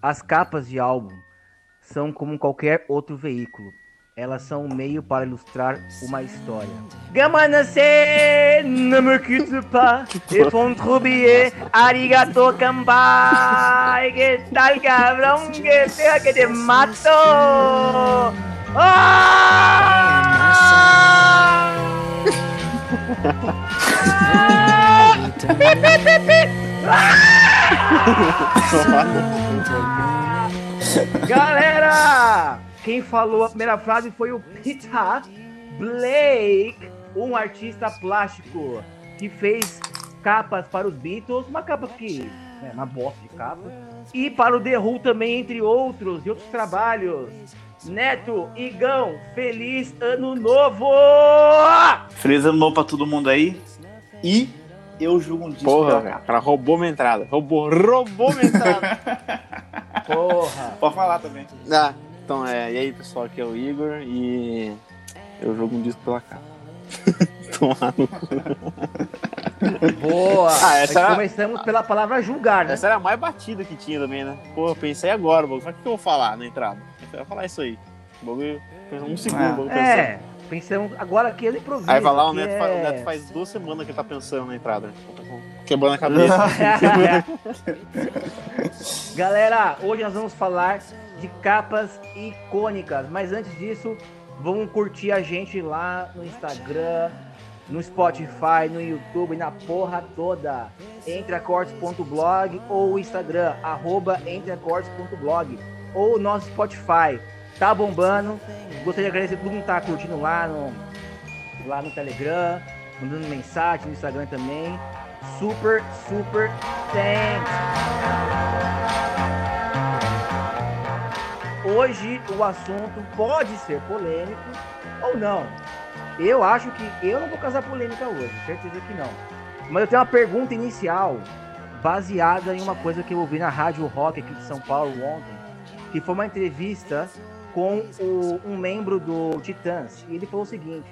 As capas de álbum são como qualquer outro veículo. Elas são um meio para ilustrar uma história. Gamanase, ne me quitte pas, et font trouiller, arigato kampai, que tal cabrón, que pega que te mato. Ah! Galera, quem falou a primeira frase foi o Peter Blake, um artista plástico que fez capas para os Beatles, uma capa que é uma bosta de capa, e para o The Who também, entre outros, e outros trabalhos. Neto, Igão, feliz ano novo! Feliz ano novo pra todo mundo aí. E eu julgo um disco Porra, pela capa. cara roubou minha entrada. Roubou, roubou minha entrada. Porra! Pode falar também. ah, então é, e aí pessoal, aqui é o Igor e eu jogo um disco pela capa. Tomar no cu. Boa! Ah, essa Nós era- Começamos pela palavra julgar, né? Essa era a mais batida que tinha também, né? Pô, pensei agora, o que eu vou falar na entrada? Eu ia falar isso aí. O bagulho, um segundo, Ah. pensando. Pensamos agora aqui ele improvisa. Aí vai lá, o que Neto, é... faz, o Neto faz duas semanas que ele tá pensando na entrada. Quebrando a cabeça. Galera, hoje nós vamos falar de capas icônicas, mas antes disso, vamos curtir a gente lá no Instagram, no Spotify, no YouTube, na porra toda. Entreacortes.blog ou Instagram, arroba entreacortes.blog ou nosso Spotify. Tá bombando. Gostaria de agradecer todo mundo que tá curtindo lá no, lá no Telegram, mandando mensagem no Instagram também. Super, super thanks! Hoje o assunto pode ser polêmico ou não. Eu acho que eu não vou causar polêmica hoje, certeza que não. Mas eu tenho uma pergunta inicial baseada em uma coisa que eu ouvi na Rádio Rock aqui de São Paulo ontem, que foi uma entrevista com o- um membro do Titãs. E ele falou o seguinte: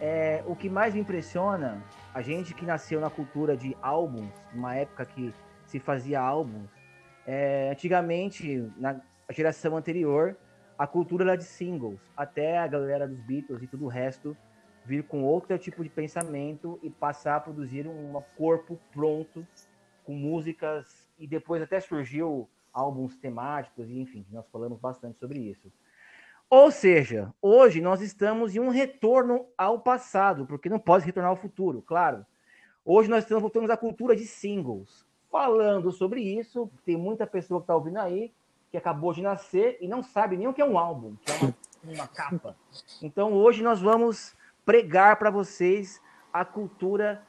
é, o que mais me impressiona, a gente que nasceu na cultura de álbuns, numa época que se fazia álbuns, é, antigamente, na geração anterior, a cultura era de singles, até a galera dos Beatles e tudo o resto vir com outro tipo de pensamento e passar a produzir um corpo pronto com músicas e depois até surgiu álbuns temáticos e enfim, nós falamos bastante sobre isso. Ou seja, hoje nós estamos em um retorno ao passado, porque não pode retornar ao futuro, claro. Hoje nós estamos voltando à cultura de singles. Falando sobre isso, tem muita pessoa que está ouvindo aí que acabou de nascer e não sabe nem o que é um álbum, que é uma, uma capa. Então hoje nós vamos pregar para vocês a cultura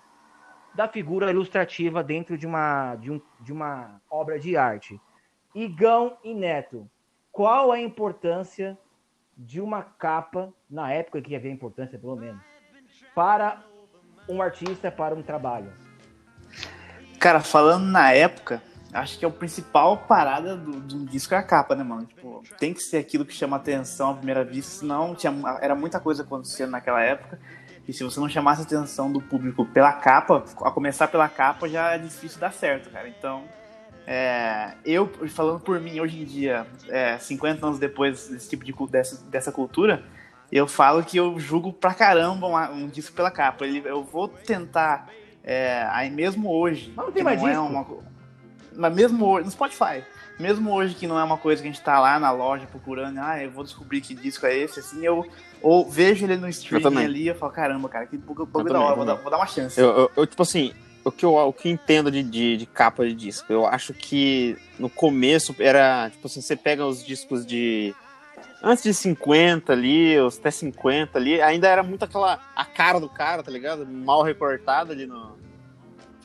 da figura ilustrativa dentro de uma, de, um, de uma obra de arte. Igão e Neto, qual a importância de uma capa, na época que havia importância pelo menos, para um artista, para um trabalho? Cara, falando na época, acho que é o principal parada do, de um disco é a capa, né, mano? Tipo, tem que ser aquilo que chama atenção à primeira vista, senão tinha, era muita coisa acontecendo naquela época. E se você não chamasse a atenção do público pela capa, a começar pela capa já é difícil dar certo, cara. Então, é, eu, falando por mim, hoje em dia, é, 50 anos depois desse tipo de, dessa, dessa cultura, eu falo que eu julgo pra caramba um, um disco pela capa. Ele, eu vou tentar, é, aí mesmo hoje. Mas não tem mais é disco? uma co- mas mesmo hoje, no Spotify, mesmo hoje que não é uma coisa que a gente tá lá na loja procurando, ah, eu vou descobrir que disco é esse, assim, eu ou vejo ele no streaming ali e eu falo, caramba, cara, que bagulho da hora, vou dar, vou dar uma chance. Eu, eu- eu, tipo assim, o que eu, o que eu entendo de, de, de capa de disco, eu acho que no começo era, tipo assim, você pega os discos de antes de 50 ali, os até 50 ali, ainda era muito aquela, a cara do cara, tá ligado? Mal recortada ali no,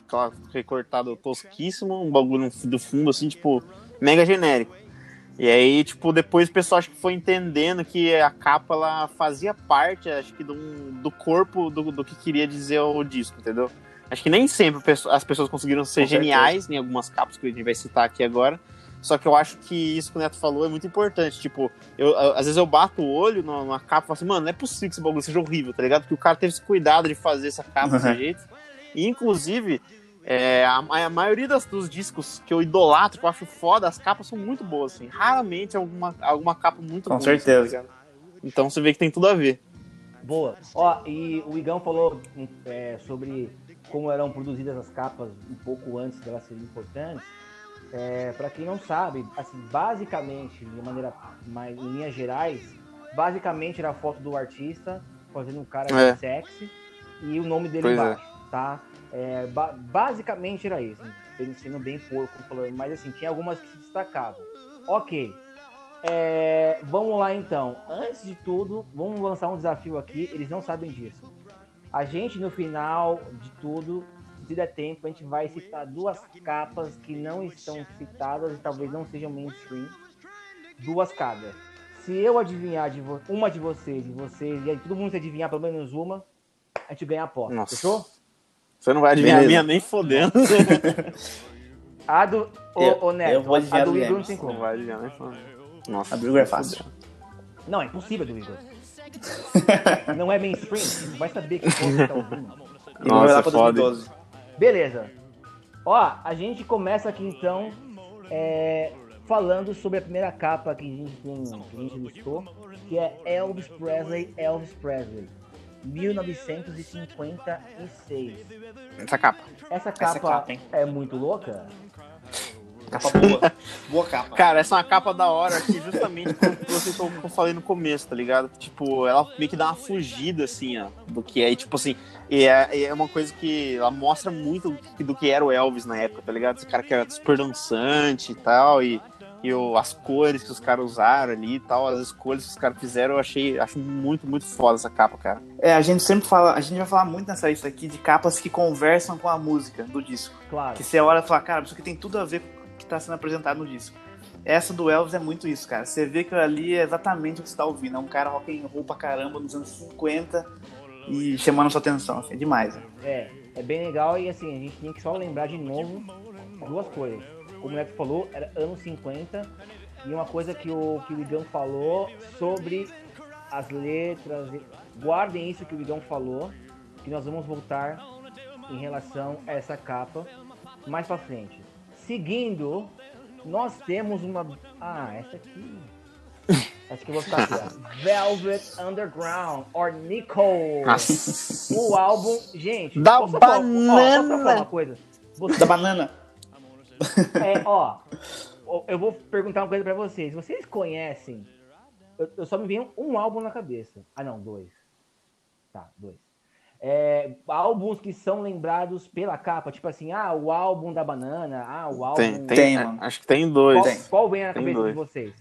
aquela recortado tosquíssimo, um bagulho do fundo, assim, tipo, mega genérico. E aí, tipo, depois o pessoal acho que foi entendendo que a capa, ela fazia parte, acho que, do, do corpo do, do que queria dizer o disco, entendeu? Acho que nem sempre as pessoas conseguiram ser Com certeza. geniais em algumas capas que a gente vai citar aqui agora. Só que eu acho que isso que o Neto falou é muito importante. Tipo, eu, às vezes eu bato o olho numa, capa e falo assim, mano, não é possível que esse bagulho seja horrível, tá ligado? Porque o cara teve esse cuidado de fazer essa capa desse Uhum. jeito. E, inclusive, É, a, a maioria das, dos discos que eu idolatro, que eu acho foda, as capas são muito boas, assim. Raramente alguma, alguma capa muito Com boa. certeza. assim, tá ligado? então você vê que tem tudo a ver. Boa. Ó, e o Igão falou é, sobre como eram produzidas as capas um pouco antes delas serem importantes. É, para quem não sabe, assim, basicamente, de maneira mais em linhas gerais, basicamente era a foto do artista fazendo um cara É. sexy e o nome dele Pois é. embaixo, tá? É, ba- basicamente era isso, sendo bem porco falando, mas assim, tinha algumas que se destacavam. Ok. É, vamos lá então. Antes de tudo, vamos lançar um desafio aqui. Eles não sabem disso. A gente, no final de tudo, se der tempo, a gente vai citar duas capas que não estão citadas e talvez não sejam mainstream. Duas cada. Se eu adivinhar de vo- uma de vocês e vocês, e aí todo mundo se adivinhar pelo menos uma, a gente ganha a aposta. Nossa. Fechou? Você não vai adivinhar a minha nem fodendo. A do. Ô, Neto, eu vou a adivinhar do do Igor não tem não como. vai adivinhar nem fodendo. Nossa. A do Igor é fácil. Não, é impossível do Igor. Não é mainstream, não vai saber que você tá ouvindo. E não vai Nossa, lá pra foda. 2012. Beleza. Ó, a gente começa aqui então é, falando sobre a primeira capa que a gente tem, que a gente listou, que é Elvis Presley, Elvis Presley, 1956. Essa capa. Essa capa, capa, hein? é muito louca. Capa boa. boa capa. Cara, essa é uma capa da hora que justamente como você que eu falei no começo, tá ligado? Tipo, ela meio que dá uma fugida, assim, ó, do que é, e, tipo assim, e é, é uma coisa que ela mostra muito do que, do que era o Elvis na época, tá ligado? Esse cara que era super dançante e tal, e, e o, as cores que os caras usaram ali e tal, as escolhas que os caras fizeram, eu achei, acho muito, muito foda essa capa, cara. É, a gente sempre fala, a gente vai falar muito nessa lista aqui de capas que conversam com a música do disco. Claro. Que você olha e fala, cara, isso aqui tem tudo a ver com tá sendo apresentado no disco. Essa do Elvis é muito isso, cara. Você vê que ali é exatamente o que você tá ouvindo. É um cara rock and roll pra caramba nos anos 50 e chamando sua atenção. Assim, é demais. né? É, é bem legal e assim, a gente tem que só lembrar de novo duas coisas. Como o Neto falou, era anos 50 e uma coisa que o, que o Igão falou sobre as letras. Guardem isso que o Igão falou, que nós vamos voltar em relação a essa capa mais pra frente. Seguindo, nós temos uma. Ah, essa aqui. Acho que eu vou ficar aqui, ó. Velvet Underground, or Nico. Nossa. O álbum, gente. Da posso falar- ó, banana. falar uma coisa? Da banana. é, ó, eu vou perguntar uma coisa pra vocês. Vocês conhecem? Eu, eu só me veio um álbum na cabeça. Ah, não, dois. Tá, dois. É, álbuns que são lembrados pela capa, tipo assim, ah, o álbum da banana, ah, o álbum. Tem, tem, Tem, é, mano. acho que tem dois. Qual, tem. qual vem na Tem cabeça dois. de vocês?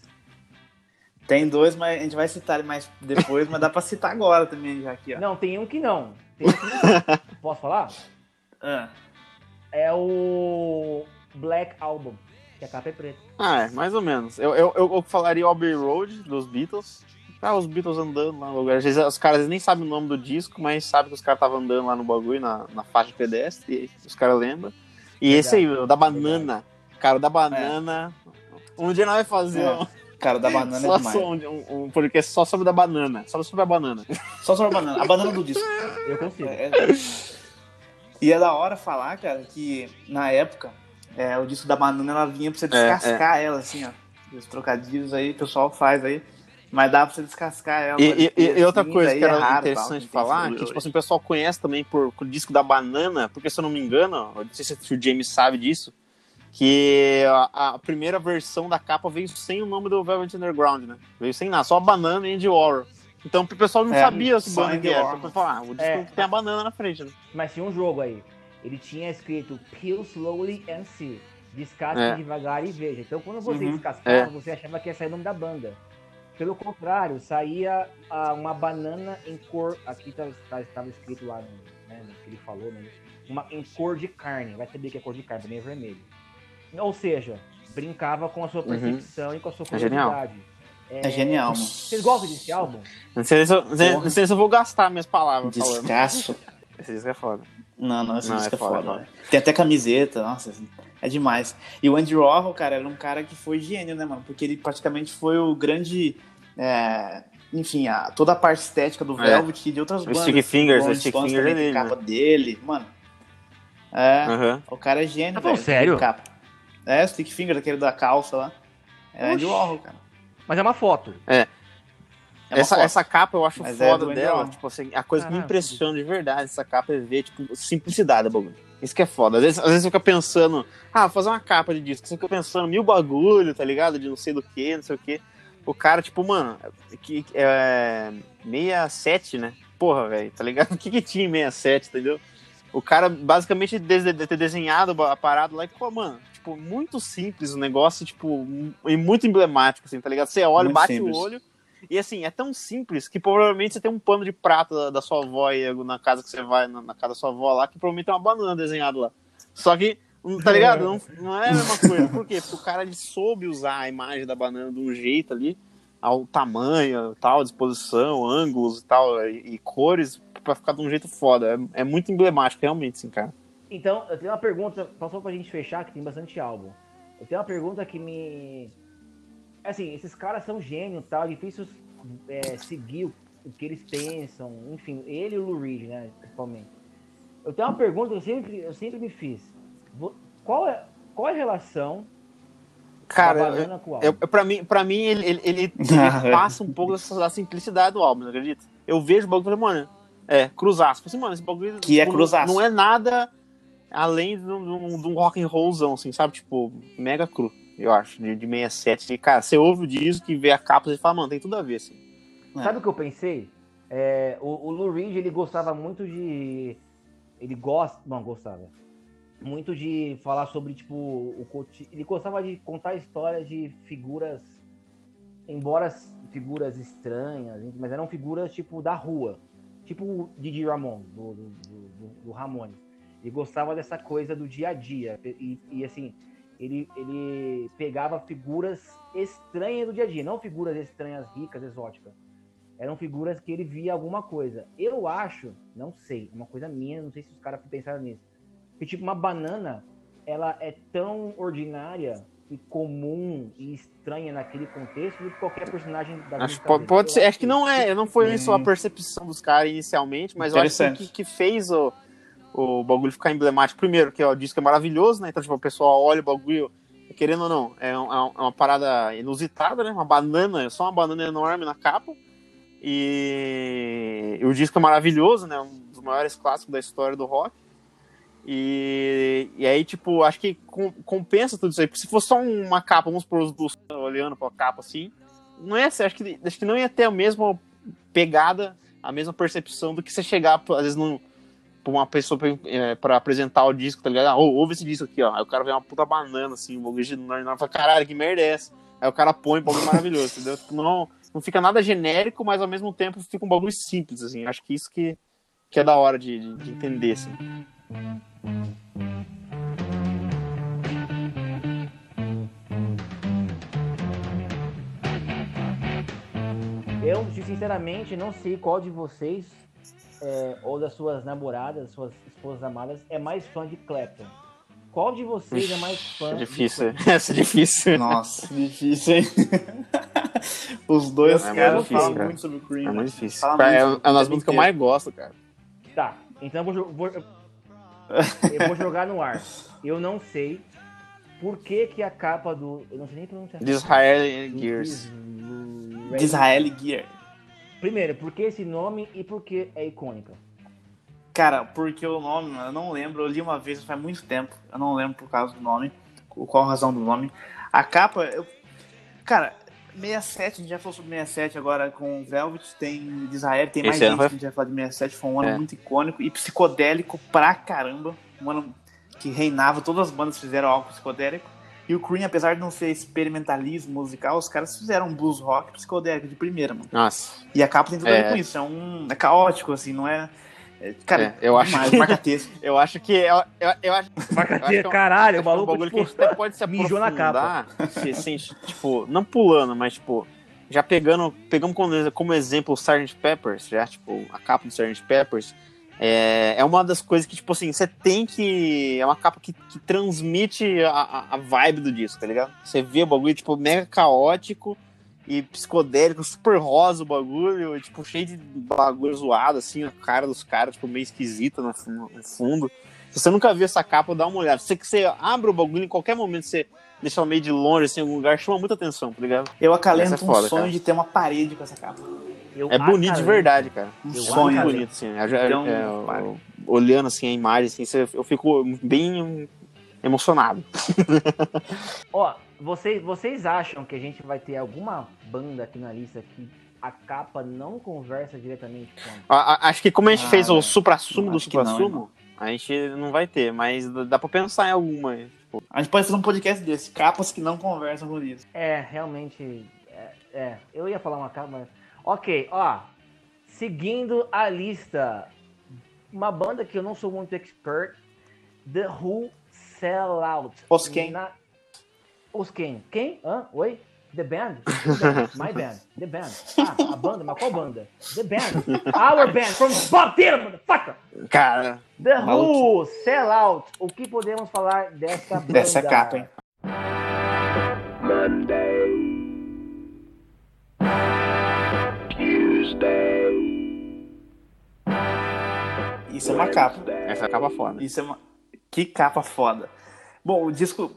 Tem dois, mas a gente vai citar mais depois, mas dá pra citar agora também, já aqui, ó. Não, tem um que não. Tem um que não. Posso falar? Ah, É o Black Album, que a capa é preta. Ah, é, mais ou menos. Eu, eu, eu, eu falaria Abbey Road, dos Beatles. Ah, os Beatles andando lá no lugar. Às vezes, os caras nem sabem o nome do disco, mas sabem que os caras estavam andando lá no bagulho, na, na faixa de pedestre, e os caras lembram. E Verdade, esse aí, o da banana. Cara, o da banana. Um dia nós vai fazer É, cara, da banana só é demais. um, um podcast só sobre da banana. Só sobre a banana. Só sobre a banana. A banana do disco. Eu consigo. É, é. E é da hora falar, cara, que na época, é, o disco da banana ela vinha pra você descascar ela, assim, ó. Os trocadilhos aí, o pessoal faz aí. Mas dá pra você descascar ela. E, e- e outra assim, coisa daí que é era raro, interessante tal, falar, que tipo assim, o pessoal conhece também por, por disco da banana, porque se eu não me engano, eu não sei se o James sabe disso, que a, a primeira versão da capa veio sem o nome do Velvet Underground, né? Veio sem nada, só a banana e Andy Warhol. Então o pessoal não É, sabia banda Andy que era. Então, falar, ah, o disco É. tem a banana na frente, né? Mas tinha um jogo aí. Ele tinha escrito Peel Slowly and See. Descasque É. devagar e veja. Então quando você Uhum. descascava, É. você achava que ia sair o nome da banda. Pelo contrário, saía ah, uma banana em cor. Aqui estava escrito lá no, né, no que ele falou, né? Uma, em cor de carne. Vai saber que é cor de carne, também é vermelho. Ou seja, brincava com a sua Uhum. percepção e com a sua É curiosidade. É genial, mano. Vocês gostam desse álbum? Não sei se eu, não sei- se eu vou gastar minhas palavras. Descasso. Esse disco é foda. Não, não, esse Não, disco é é foda. foda? Tem até camiseta, nossa, é demais. E o Andy Warhol, cara, era um cara que foi gênio, né, mano? Porque ele praticamente foi o grande. é, enfim, a, toda a parte estética do É. Velvet e de outras O bandas. Sticky Fingers, o Stones Fingers também é capa dele, mano. É, Aham. o cara é gênio, Tá falando velho. sério? Capa. É, o Stick Finger, aquele da calça lá. É Oxi. Warhol, cara. Mas é uma foto. É uma essa, foto. essa capa eu acho Mas é foda do dela. Andy Tipo assim, a coisa que me impressiona de verdade essa capa é ver, tipo, simplicidade da bagulho. Isso que é foda. Às vezes, às vezes você fica pensando, ah, vou fazer uma capa de disco. Você fica pensando mil bagulho, tá ligado? De não sei do que, não sei o que. O cara, tipo, mano, que, é 67, né? Porra, velho, tá ligado? O que, que tinha em 67, entendeu? O cara basicamente de, de ter desenhado a parada lá e ficou, mano, tipo, muito simples o negócio, tipo, e muito emblemático, assim, tá ligado? Você olha, Muito bate simples. o olho. E assim, é tão simples que provavelmente você tem um pano de prata da, da sua avó aí, na casa que você vai, na, na casa da sua avó lá, que provavelmente tem uma banana desenhada lá. Só que, hum, tá ligado? Não, não é a mesma coisa. Por quê? Porque o cara ele soube usar a imagem da banana de um jeito ali, ao tamanho, tal, disposição, ângulos e tal, e, e cores, pra ficar de um jeito foda. É, é muito emblemático, realmente, assim, cara. Então, eu tenho uma pergunta, só pra gente fechar, que tem bastante álbum. Eu tenho uma pergunta que me. Assim, esses caras são gênios e tal, é difícil é, seguir o, o que eles pensam, enfim, ele e o Lou Reed, né, principalmente. Eu tenho uma pergunta que eu sempre, eu sempre me fiz. Qual é, qual é a relação Cara, da eu, banana com o álbum? eu, pra, mim, pra mim, ele, ele, ele- ele passa um pouco dessa, da simplicidade do álbum, não acredita? Eu vejo o bagulho e falei, mano, é, cruzaço. Assim, mano, esse bagulho Que é cruzaço. não é nada além de um, de um- de um rock and rollzão, assim, sabe? Tipo, mega cru, eu acho, de, de 67. E, cara, você ouve o disco e vê a capa e fala, mano, tem tudo a ver, assim. Sabe o que eu pensei? É, o, o Lou Reed, ele gostava muito de. Ele gosta. Não, gostava. Muito de falar sobre, tipo, o Ele gostava de contar histórias de figuras. Embora figuras estranhas, mas eram figuras, tipo, da rua. Tipo o Didi Ramon, do, do, do, do Ramones. Ele gostava dessa coisa do dia a dia. E, e, assim, ele, ele pegava figuras estranhas do dia a dia, não figuras estranhas, ricas, exóticas eram figuras que ele via alguma coisa. Eu acho, não sei, é uma coisa minha, não sei se os caras pensaram nisso. Que tipo, uma banana, ela é tão ordinária e comum e estranha naquele contexto do que qualquer personagem da Acho, música pode, pode ser, acho que não é, não foi Hum. isso a percepção dos caras inicialmente, mas eu acho que, que fez o, o bagulho ficar emblemático. Primeiro, que ó, o disco é maravilhoso, né? Então, tipo, o pessoal olha o bagulho, querendo ou não, é, um- é é uma parada inusitada, né? Uma banana, só uma banana enorme na capa. E, e o disco é maravilhoso, né? Um dos maiores clássicos da história do rock. E, e aí, tipo, acho que com- compensa tudo isso aí. Porque se fosse só uma capa, vamos por os dos olhando pra capa assim, não ser, acho que, acho que não ia ter a mesma pegada, a mesma percepção do que você chegar, às vezes, num, pra uma pessoa pra, é, pra apresentar o disco, tá ligado? Ah, ou- ouve esse disco aqui, ó. Aí o cara vê uma puta banana, assim, um bagulho enorme, e fala, caralho, que merda é essa? Aí o cara põe um bagulho maravilhoso, entendeu? Tipo, não, não fica nada genérico, mas ao mesmo tempo fica um bagulho simples, assim. Acho que isso que, que é da hora de, de, de entender, assim. Eu, sinceramente, não sei qual de vocês, é, ou das suas namoradas, suas esposas amadas, é mais fã de Clapton. Qual de vocês é mais fã É difícil, essa é difícil. Nossa, difícil, hein? Os dois É caras muito difícil, falam cara. muito sobre o Cream. É muito difícil. Fala é, muito, é uma das músicas que eu mais gosto, cara. Tá, então eu vou, vou- eu vou jogar no ar. Eu não sei por que que a capa do... Eu não sei nem pronunciar. De Israel Do Gears. Disraeli- De Israel Gear. Primeiro, por que esse nome e por que é icônica? Cara, porque o nome, mano, eu não lembro. Eu li uma vez faz muito tempo. Eu não lembro por causa do nome. Qual a razão do nome. A capa, eu. Cara, 67, a gente já falou sobre 67 agora com Velvet, tem de Israel, tem mais Esse gente foi- que a gente vai falar de 67. Foi um ano É. muito icônico e psicodélico pra caramba. Um ano que reinava, todas as bandas fizeram algo psicodélico. E o Cream, apesar de não ser experimentalismo musical, os caras fizeram um blues rock psicodélico de primeira, mano. Nossa. E a capa tem tudo a ver É. com isso. É um. É caótico, assim, não é. é- cara, É, eu acho demais, que- marca-texto. Eu acho que. Eu, eu, eu acho, Marca Eu acho que é um- caralho, o é um maluco, bagulho tipo, que a gente até pode se mijou na aprofundar. Se, se, tipo, não pulando, mas tipo, já pegando, pegamos como, como exemplo o Sgt. Peppers, já, tipo, a capa do Sgt. Peppers. É, é uma das coisas que, tipo assim, você tem que. É uma capa que, que transmite a, a- vibe do disco, tá ligado? Você vê o bagulho, tipo, mega caótico e psicodélico, super rosa o bagulho, tipo, cheio de bagulho zoado, assim, a cara dos caras, tipo, meio esquisita no, no fundo. Se você nunca viu essa capa, dá uma olhada. Se você abre o bagulho em qualquer momento, você deixa ela meio de longe, assim, em algum lugar, chama muita atenção, tá ligado? Eu acalento é foda, um sonho cara. de ter uma parede com essa capa. Eu É bonito de verdade, cara. Um Eu sonho. Muito acalento. bonito, assim. É, Então, é, olhando assim a imagem, assim, eu fico bem emocionado. Ó, vocês, vocês acham que a gente vai ter alguma banda aqui na lista que a capa não conversa diretamente com a... Acho que como a gente Ah, fez o supra-sumo do Acho que não, supra-sumo, a gente não vai ter, mas dá dá pra pensar em alguma. Tipo, A gente pode fazer um podcast desse, capas que não conversam com isso. É, realmente. É, é, eu ia falar uma capa, mas. Ok, ó. Seguindo a lista. Uma banda que eu não sou muito expert. The Who Sell Out. Os quem? Na... Os quem? Quem? Hã? Oi? The Band? The band. My Band. The Band. Ah, a banda? Mas qual banda? The Band. Our Band. From Bob Dylan, motherfucker. cara, The Maluco. Who Sell Out. O que podemos falar dessa banda? Dessa capa, hein? Isso é uma capa. essa é capa foda. Isso é uma. Que capa foda. Bom, o disco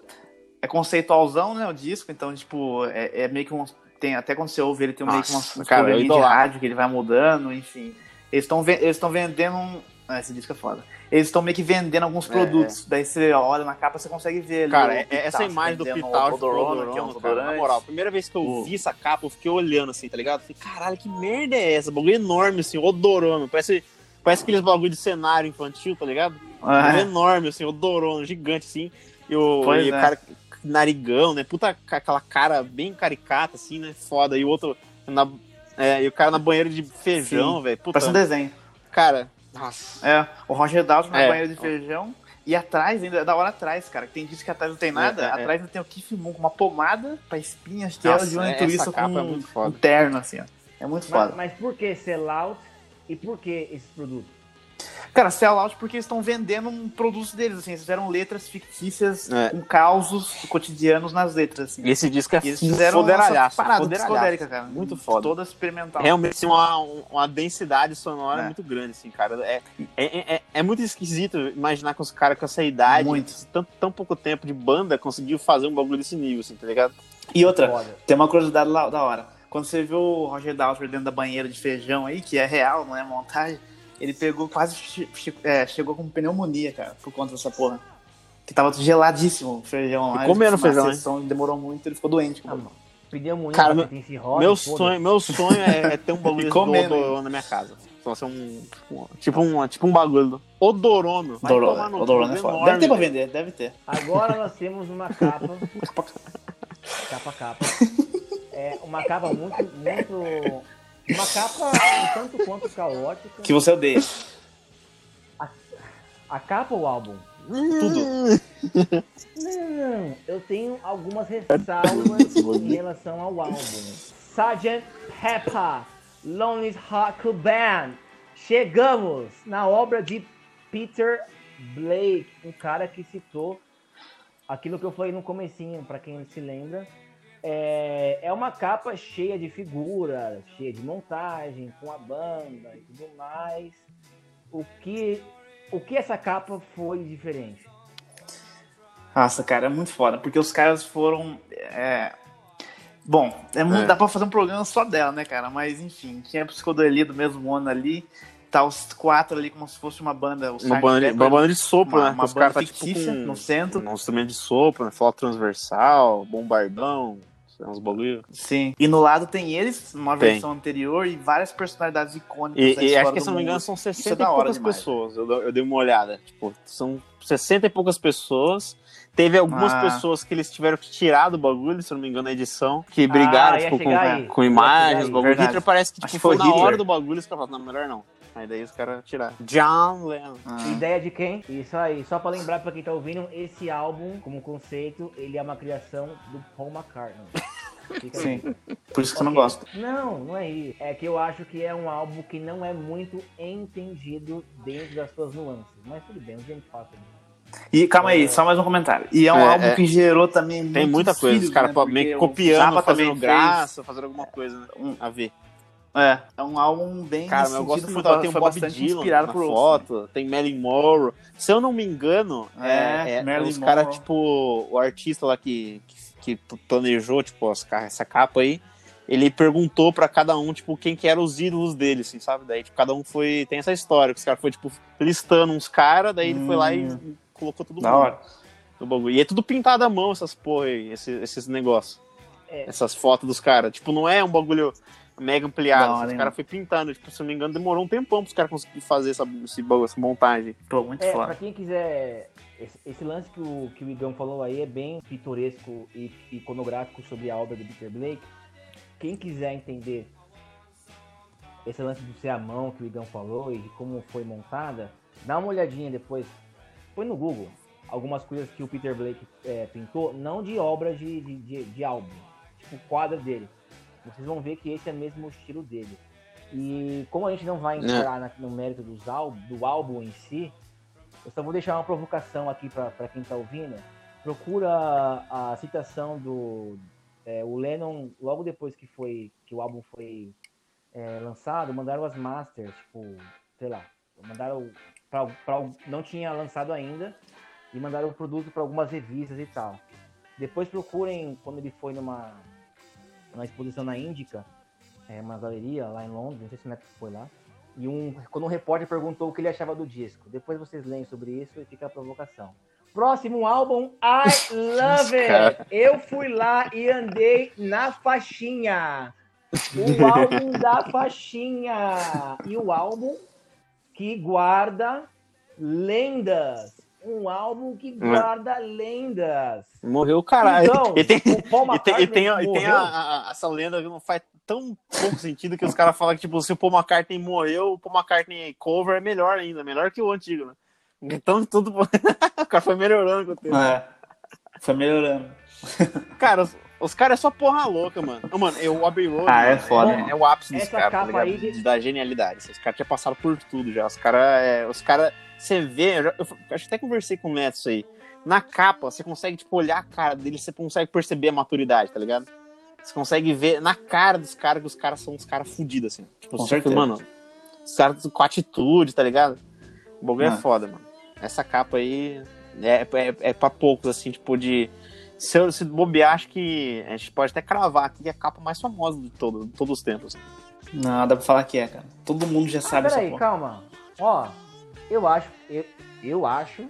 é conceitualzão, né? O disco, então, tipo, é, é meio que um. Tem, até quando você ouve ele, tem meio que Nossa, umas, uns cara, de rádio que ele vai mudando, enfim. Eles estão eles estão vendendo um. Ah, esse disco é foda. Eles estão meio que vendendo alguns É, produtos. Daí você olha na capa, você consegue ver ali. Cara, o é- é essa Pital imagem do Pital o Odorona, que é um cara, na moral, a primeira vez que eu O- vi essa capa, eu fiquei olhando assim, tá ligado? Falei, caralho, que merda é essa? Bagulho enorme, assim, odorando. Parece, parece aqueles bagulho de cenário infantil, tá ligado? Bagulho É. enorme, assim, odorando, gigante, assim. E o, Pois e o é. cara, narigão, né? Puta, aquela cara bem caricata, assim, né? Foda. E o outro, na, é, e o cara na banheira de feijão, velho. Parece um desenho. cara, nossa. É, o Roger Daltrey na É. banheira de feijão. E atrás, ainda, é da hora atrás, cara. que Tem disco que atrás não tem nada. é, é. atrás ainda tem o Keith Moon com uma pomada pra espinhas, é Nossa, de intuição capa com é muito um foda. terno, assim, ó. É muito Mas, foda. mas por que Sell Out e por que esses produtos? Cara, sell out porque eles estão vendendo um produto deles, assim. Eles fizeram letras fictícias É. com causos cotidianos nas letras, assim. E esse disco é E eles fizeram foderalhaço, parada foderalhaço. psicodélica, cara. Muito foda. Toda experimental. Realmente, assim, uma, uma densidade sonora É. muito grande, assim, cara. É, é, é, é muito esquisito imaginar que os caras com essa idade, Muito. tão, tão pouco tempo de banda, conseguiu fazer um bagulho desse nível, assim, tá ligado? E outra, Foda. tem uma curiosidade lá, da hora. Quando você viu o Roger Daltrey dentro da banheira de feijão aí, que é real, não é montagem, ele pegou quase é, chegou com pneumonia, cara, por conta dessa porra. Que tava geladíssimo o feijão lá. Comendo feijão, hein? sessão demorou muito, ele ficou doente. Ah. Pneumonia, Cara, você meu- tem cirrose, meu, sonho, meu sonho é, é ter um bagulho comendo, do odorona na minha casa. Só ser um, um- tipo um. Tipo um bagulho. do- Odorono. Vai tomar Odorona, no Odorona cu, é foda. enorme, Deve ter pra vender, deve ter. Agora nós temos uma capa. capa, capa. É uma capa muito, muito. Uma capa um tanto quanto caótica. Que você odeia. A capa ou o álbum? Tudo. Não, eu tenho algumas ressalvas em relação ao álbum. Sgt. Pepper, Lonely Heart Band. Chegamos na obra de Peter Blake, um cara que citou aquilo que eu falei no comecinho, para quem se lembra. É, é uma capa cheia de figuras, cheia de montagem, com a banda e tudo mais. O que, o que essa capa foi diferente? Nossa, cara, é muito foda, porque os caras foram. é, Bom, é muito- É. dá pra fazer um programa só dela, né, cara? Mas enfim, tinha a psicodelia do mesmo ano ali, tá os quatro ali como se fosse uma banda. o Uma banda, de, uma banda de sopro, uma- né? uma Os caras tá tipo fictícia com no centro. um instrumento de sopro, né? Flauta transversal, bombardão, uns bagulho. Sim. E no lado tem eles, numa Tem. versão anterior, e várias personalidades icônicas. E, da e acho que, se não me engano, são Isso é 60 da e poucas demais. pessoas. Eu, eu dei uma olhada. Tipo, são 60 e poucas pessoas. Teve algumas Ah. pessoas que eles tiveram que tirar do bagulho, se não me engano, na edição. Que brigaram, Ah, tipo, com, com imagens, aí. bagulho. Verdade. Hitler parece que tipo, que foi foi na Hitler. hora do bagulho, os caras falaram, não, melhor não. Aí daí os caras tiraram. John Lennon. Ah. Ideia de quem? Isso aí, só pra lembrar pra quem tá ouvindo, esse álbum, como conceito, ele é uma criação do Paul McCartney. Fica Sim. aí. Por isso que você não gosta. Não, não é isso. É que eu acho que é um álbum que não é muito entendido dentro das suas nuances. Mas tudo bem, um dia a gente fala sobre. E calma aí, só mais um comentário. E é um É, álbum é. que gerou também Tem muita coisa. filhos, Os caras né? meio que copiando, fazendo também graça, fazendo alguma coisa, né? Um- A ver. É, é um álbum bem Cara, eu gosto muito, tem Bob bastante Dylan inspirado por foto, tem Marilyn Monroe. Se eu não me engano, É, é, é, os caras, Monroe. tipo, o artista lá que, que, que planejou, tipo, as essa capa aí, ele perguntou pra cada um, tipo, quem que eram os ídolos dele, assim, sabe? Daí, tipo, cada um foi, tem essa história, que os caras foi, tipo, listando uns caras, daí ele foi lá e Hum. colocou todo Da hora. no bagulho. E é tudo pintado à mão, essas porra aí, esse- esses negócios. É. Essas fotos dos caras. Tipo, não é um bagulho mega ampliado. Assim, os caras foi pintando. Tipo, se não me engano, demorou um tempão pros caras conseguirem fazer essa, esse bagulho, essa montagem. Pô, muito É, foda. pra quem quiser. Esse, esse lance que o, que o Igão falou aí é bem pitoresco e iconográfico sobre a obra do Peter Blake. Quem quiser entender esse lance do ser a mão que o Igão falou e de como foi montada, dá uma olhadinha depois. Põe no Google algumas coisas que o Peter Blake é, pintou, não de obra de, de, de, de álbum, tipo quadro dele. Vocês vão ver que esse é mesmo o estilo dele. E como a gente não vai entrar na- no mérito dos álbum, do álbum em si, eu só vou deixar uma provocação aqui para quem tá ouvindo. Procura a, a citação do é, o Lennon logo depois que foi que o álbum foi é, lançado, mandaram as masters, tipo, sei lá, mandaram pra, pra- não tinha lançado ainda e mandaram o produto para algumas revistas e tal. Depois procurem quando ele foi numa numa exposição na Índica, é, uma galeria lá em Londres, não sei se o Neto foi lá. E um, quando um repórter perguntou o que ele achava do disco. Depois vocês leem sobre isso e fica a provocação. Próximo álbum, I Love. It. Eu fui lá e andei na faixinha. O álbum da faixinha. E o álbum que guarda lendas. Um álbum que guarda lendas. Morreu o caralho. Então, e tem, o Paul e tem, e tem, McCartney e tem a- morreu. a- essa lenda que não faz tão pouco sentido que os caras falam que, tipo, se o Paul McCartney morreu, o Paul McCartney cover é melhor ainda, melhor que o antigo, né? Então tudo. o cara foi melhorando com o tempo. É. Foi melhorando. Cara, os, os caras é só porra louca, mano. Mano, eu, o Abbey Road Ah, é mano, foda, é, mano. é o ápice dos caras, tá ligado? aí de- Da genialidade. Os caras tinham passado por tudo já. Os caras. É, os caras. Você vê, eu, já- eu acho que até conversei com o Neto isso aí. Na capa, você consegue, tipo, olhar a cara dele, você consegue perceber a maturidade, tá ligado? Você consegue ver na cara dos caras que os caras são uns caras fudidos, assim. Tipo, Com você mano, os caras com atitude, tá ligado? O bagulho é Ah. foda, mano. Essa capa aí é, é, é pra poucos, assim, tipo, de. Se eu se bobear, acho que a gente pode até cravar aqui que é a capa mais famosa de, todo, de todos os tempos. Não, dá pra falar que é, cara. Todo mundo já Ah, sabe essa peraí, porra. calma. Ó, eu acho, eu, eu acho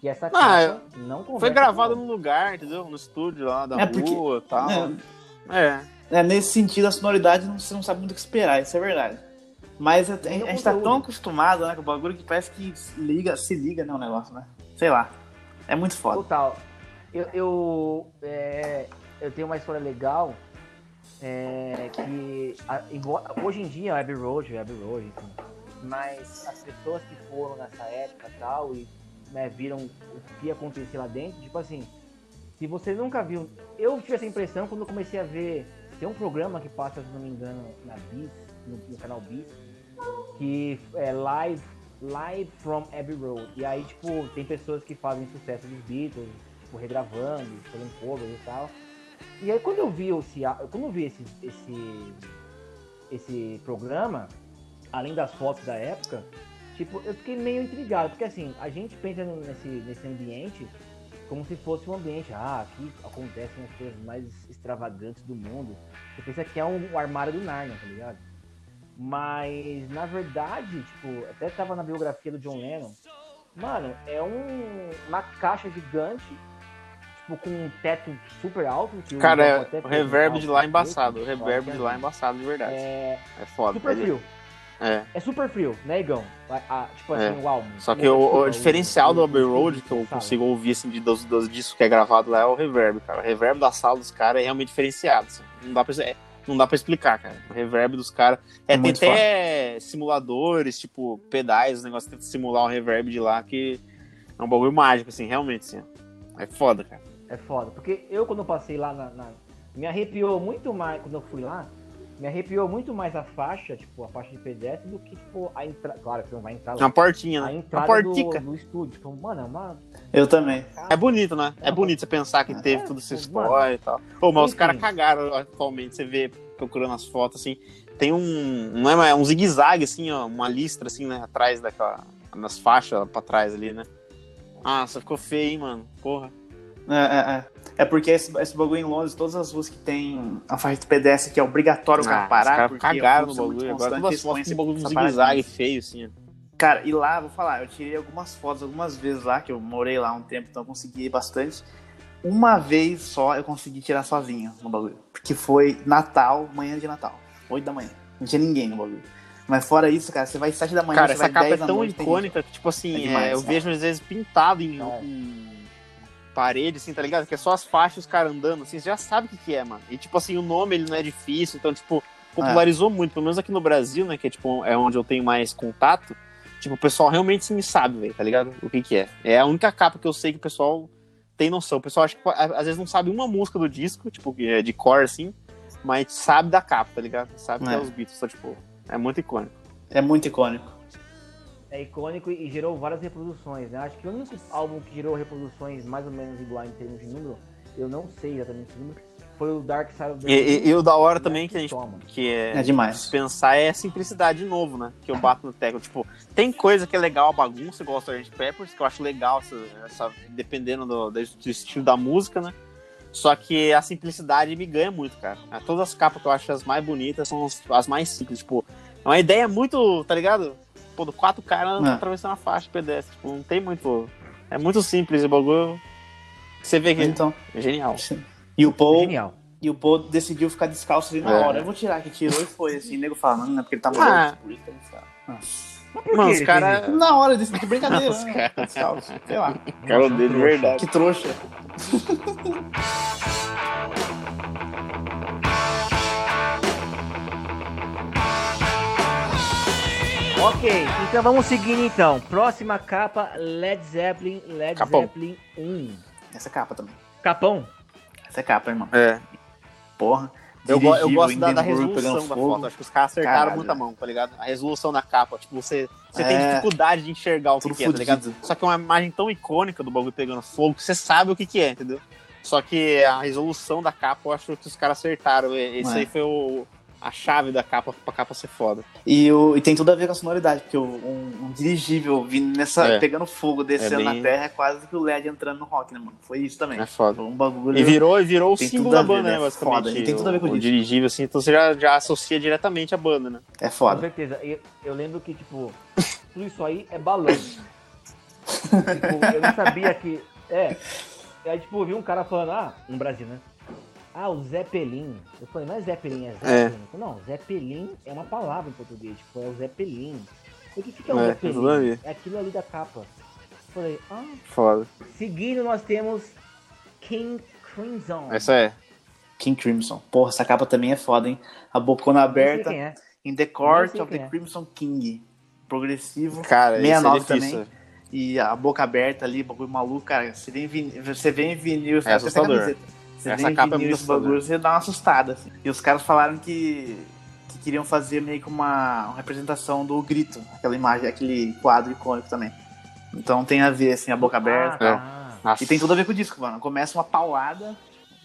que essa Ah, capa não conversa Foi gravado com num lugar, entendeu? No estúdio lá da É, porque- rua e tal. É, É. É, nesse sentido, a sonoridade não- você não sabe muito o que esperar, isso é verdade. Mas a, a Nem o gente tá tão acostumado né, com o bagulho que parece que liga, se liga, né, o negócio, né? Sei lá. É muito foda. Total. Eu, eu, é, eu tenho uma história legal é, que a- hoje em dia é Abbey Road, é Abbey Road, enfim, mas as pessoas que foram nessa época tal e né, viram o que acontecia lá dentro, tipo assim, se você nunca viu, eu tive essa impressão quando eu comecei a ver, tem um programa que passa, se não me engano, na Bis, no, no canal Bis, que é live, live from Abbey Road. E aí, tipo, tem pessoas que fazem sucesso dos Beatles, tipo, regravando, fazendo covers e tal. E aí quando eu vi esse, quando eu vi esse, esse, esse programa, além das fotos da época, tipo, eu fiquei meio intrigado, porque assim, a gente pensa nesse, nesse ambiente como se fosse um ambiente, ah, aqui acontecem as coisas mais extravagantes do mundo. Você pensa que é um armário do Narnia, tá ligado? Mas, na verdade, tipo, até tava na biografia do John Lennon. Mano, é um, uma caixa gigante, tipo, com um teto super alto. Cara, é, o reverb um de lá é embaçado. O reverb de lá é embaçado de verdade. É, É foda. super frio. É. É super frio, né, Igão? A- a- tipo É. assim, o álbum. Só que o, o Desculpa, diferencial do o- Abbey o- Road, que eu sabe? consigo ouvir assim, de, dos, dos discos que é gravado lá, é o reverb, cara. O reverb da sala dos caras é realmente diferenciado. assim. Não, dá pra, é, não dá pra explicar, cara. O reverb dos caras. É, É tem muito até simuladores, tipo, pedais, o negócio tenta simular o reverb de lá, que é um bagulho mágico, assim, realmente, assim. É foda, cara. É foda. Porque eu, quando eu passei lá na, na- Me arrepiou muito mais. Quando eu fui lá, me arrepiou muito mais a faixa, tipo, a faixa de pedestre, do que, tipo, a entrada. Claro que você não vai entrar lá. Uma portinha, A né? Uma entrada portica. do, do estúdio. Tipo, mano, é uma. Eu também. É bonito, né? É É, bonito você pensar que teve é, tudo esse mano. spoiler e tal. Ô, mas os Enfim. caras cagaram atualmente. Você vê procurando as fotos, assim, tem um, não é, mais- é um zigue-zague, assim, ó, uma listra, assim, né, atrás daquela, nas faixas pra trás ali, né. Nossa, ficou feio, hein, mano, porra. É, é, é. É porque esse, esse bagulho em Londres, todas as ruas que tem a faixa de pedestre que é obrigatório Ah, parar. porque cagaram no é muito bagulho, agora todas fotos com bagulho zigue-zague feio, assim, ó. Cara, e lá, vou falar, eu tirei algumas fotos algumas vezes lá, que eu morei lá um tempo, então eu consegui bastante. Uma vez só eu consegui tirar sozinho no bagulho. Porque foi Natal, manhã de Natal. 8 da manhã. Não tinha ninguém no bagulho. Mas fora isso, cara, você vai 7 da manhã, Cara, você essa vai capa 10 é tão noite, icônica que, tipo assim, É é, demais, eu é. vejo às vezes pintado em, em parede, assim, tá ligado? Que é só as faixas, os caras andando, assim, você já sabe o que, que é, mano. E, tipo assim, o nome, ele não é difícil, então, tipo, popularizou muito, pelo menos aqui no Brasil, né, que é, tipo, é onde eu tenho mais contato, tipo, o pessoal realmente sim sabe, velho, tá ligado? O que que é. É a única capa que eu sei que o pessoal tem noção. O pessoal acha que, a- às vezes, não sabe uma música do disco, tipo, é de core, assim, mas sabe da capa, tá ligado? Sabe que É. é os Beatles, então, tipo, é muito icônico. É muito icônico. É icônico e gerou várias reproduções, né? Acho que o único álbum que gerou reproduções mais ou menos iguais em termos de número, eu não sei exatamente o número, foi o Dark Side of the E, e- e o da hora Né? também que a gente Toma. que é, É demais. pensar é a simplicidade de novo, né? Que eu bato no tecla. Tipo, tem coisa que é legal, a bagunça, igual o Sgt. Peppers, que eu acho legal, essa, essa- dependendo do, do estilo da música, né? Só que a simplicidade me ganha muito, cara. Todas as capas que eu acho as mais bonitas são as, as mais simples. Tipo, é uma ideia muito, tá ligado? Pô, do quatro caras É. atravessando a faixa de pedestre. Tipo, não tem muito. É muito simples o bagulho. Você vê que Então, é genial. e o Paul, Genial. e o Paul decidiu ficar descalço ali na É. hora. Eu vou tirar que tirou e foi assim. O nego fala, não, é porque ele tá Ah. por isso que ele tá- Nossa. Mas por Mano, que os caras. Na hora desse de brincadeira, Nossa, né? Tá descalço. Sei lá. Cara dele, trouxa. verdade. Que trouxa. Ok, então vamos seguindo então. Próxima capa, Led Zeppelin, Led Capão. Zeppelin 1. Essa é capa também. Capão? Essa é capa, irmão. É. Porra. Eu, go- eu gosto da, da resolução da foto. Acho que os caras acertaram Caralho. muito a mão, tá ligado? A resolução da capa. Tipo, você, você tem É. dificuldade de enxergar o que, Tudo que é, tá ligado? Só que é uma imagem tão icônica do bagulho pegando fogo que você sabe o que, que é, entendeu? Só que a resolução da capa, eu acho que os caras acertaram. Esse É. aí foi o, a chave da capa pra capa ser foda. E, o, e tem tudo a ver com a sonoridade, porque o- um, um dirigível vindo nessa, É. pegando fogo, descendo É bem- na terra, é quase que o LED entrando no rock, né, mano? Foi isso também. É foda. Foi um bagulho. E virou, e virou o símbolo da banda, né? né? Basicamente. Foda, e tem tudo a ver com o, o isso. dirigível, assim, então você já, já associa diretamente a banda, né? É Com foda. certeza. Eu, eu lembro que, tipo, tudo isso aí é balão. tipo, eu não sabia que. É. Aí, tipo, eu vi um cara falando, ah, no Brasil, né? Ah, o Zeppelin. Eu falei, não é Zeppelin, é Zeppelin. Falei, Não, Zeppelin é uma palavra em português. Tipo, é o Zeppelin. O que, que é o É, Zeppelin? É aquilo ali da capa. Eu falei, ah. Foda. Seguindo, nós temos King Crimson. Essa é. King Crimson. Porra, essa capa também é foda, hein? A bocona aberta. quem é. In the Court of the é. Crimson King. Progressivo. Cara, esse 69 é difícil. também. E a boca aberta ali, bagulho maluco, cara. Você vê em vinil, você vê em vinil, você É assustador. Você Essa capa é muito esse bagulho, você dá uma assustada. Assim. E os caras falaram que, que queriam fazer meio que uma, uma representação do grito, aquela imagem, aquele quadro icônico também. Então tem a ver, assim, a boca aberta e Ah, tá. Nossa. E tem tudo a ver com o disco, mano. Começa uma paulada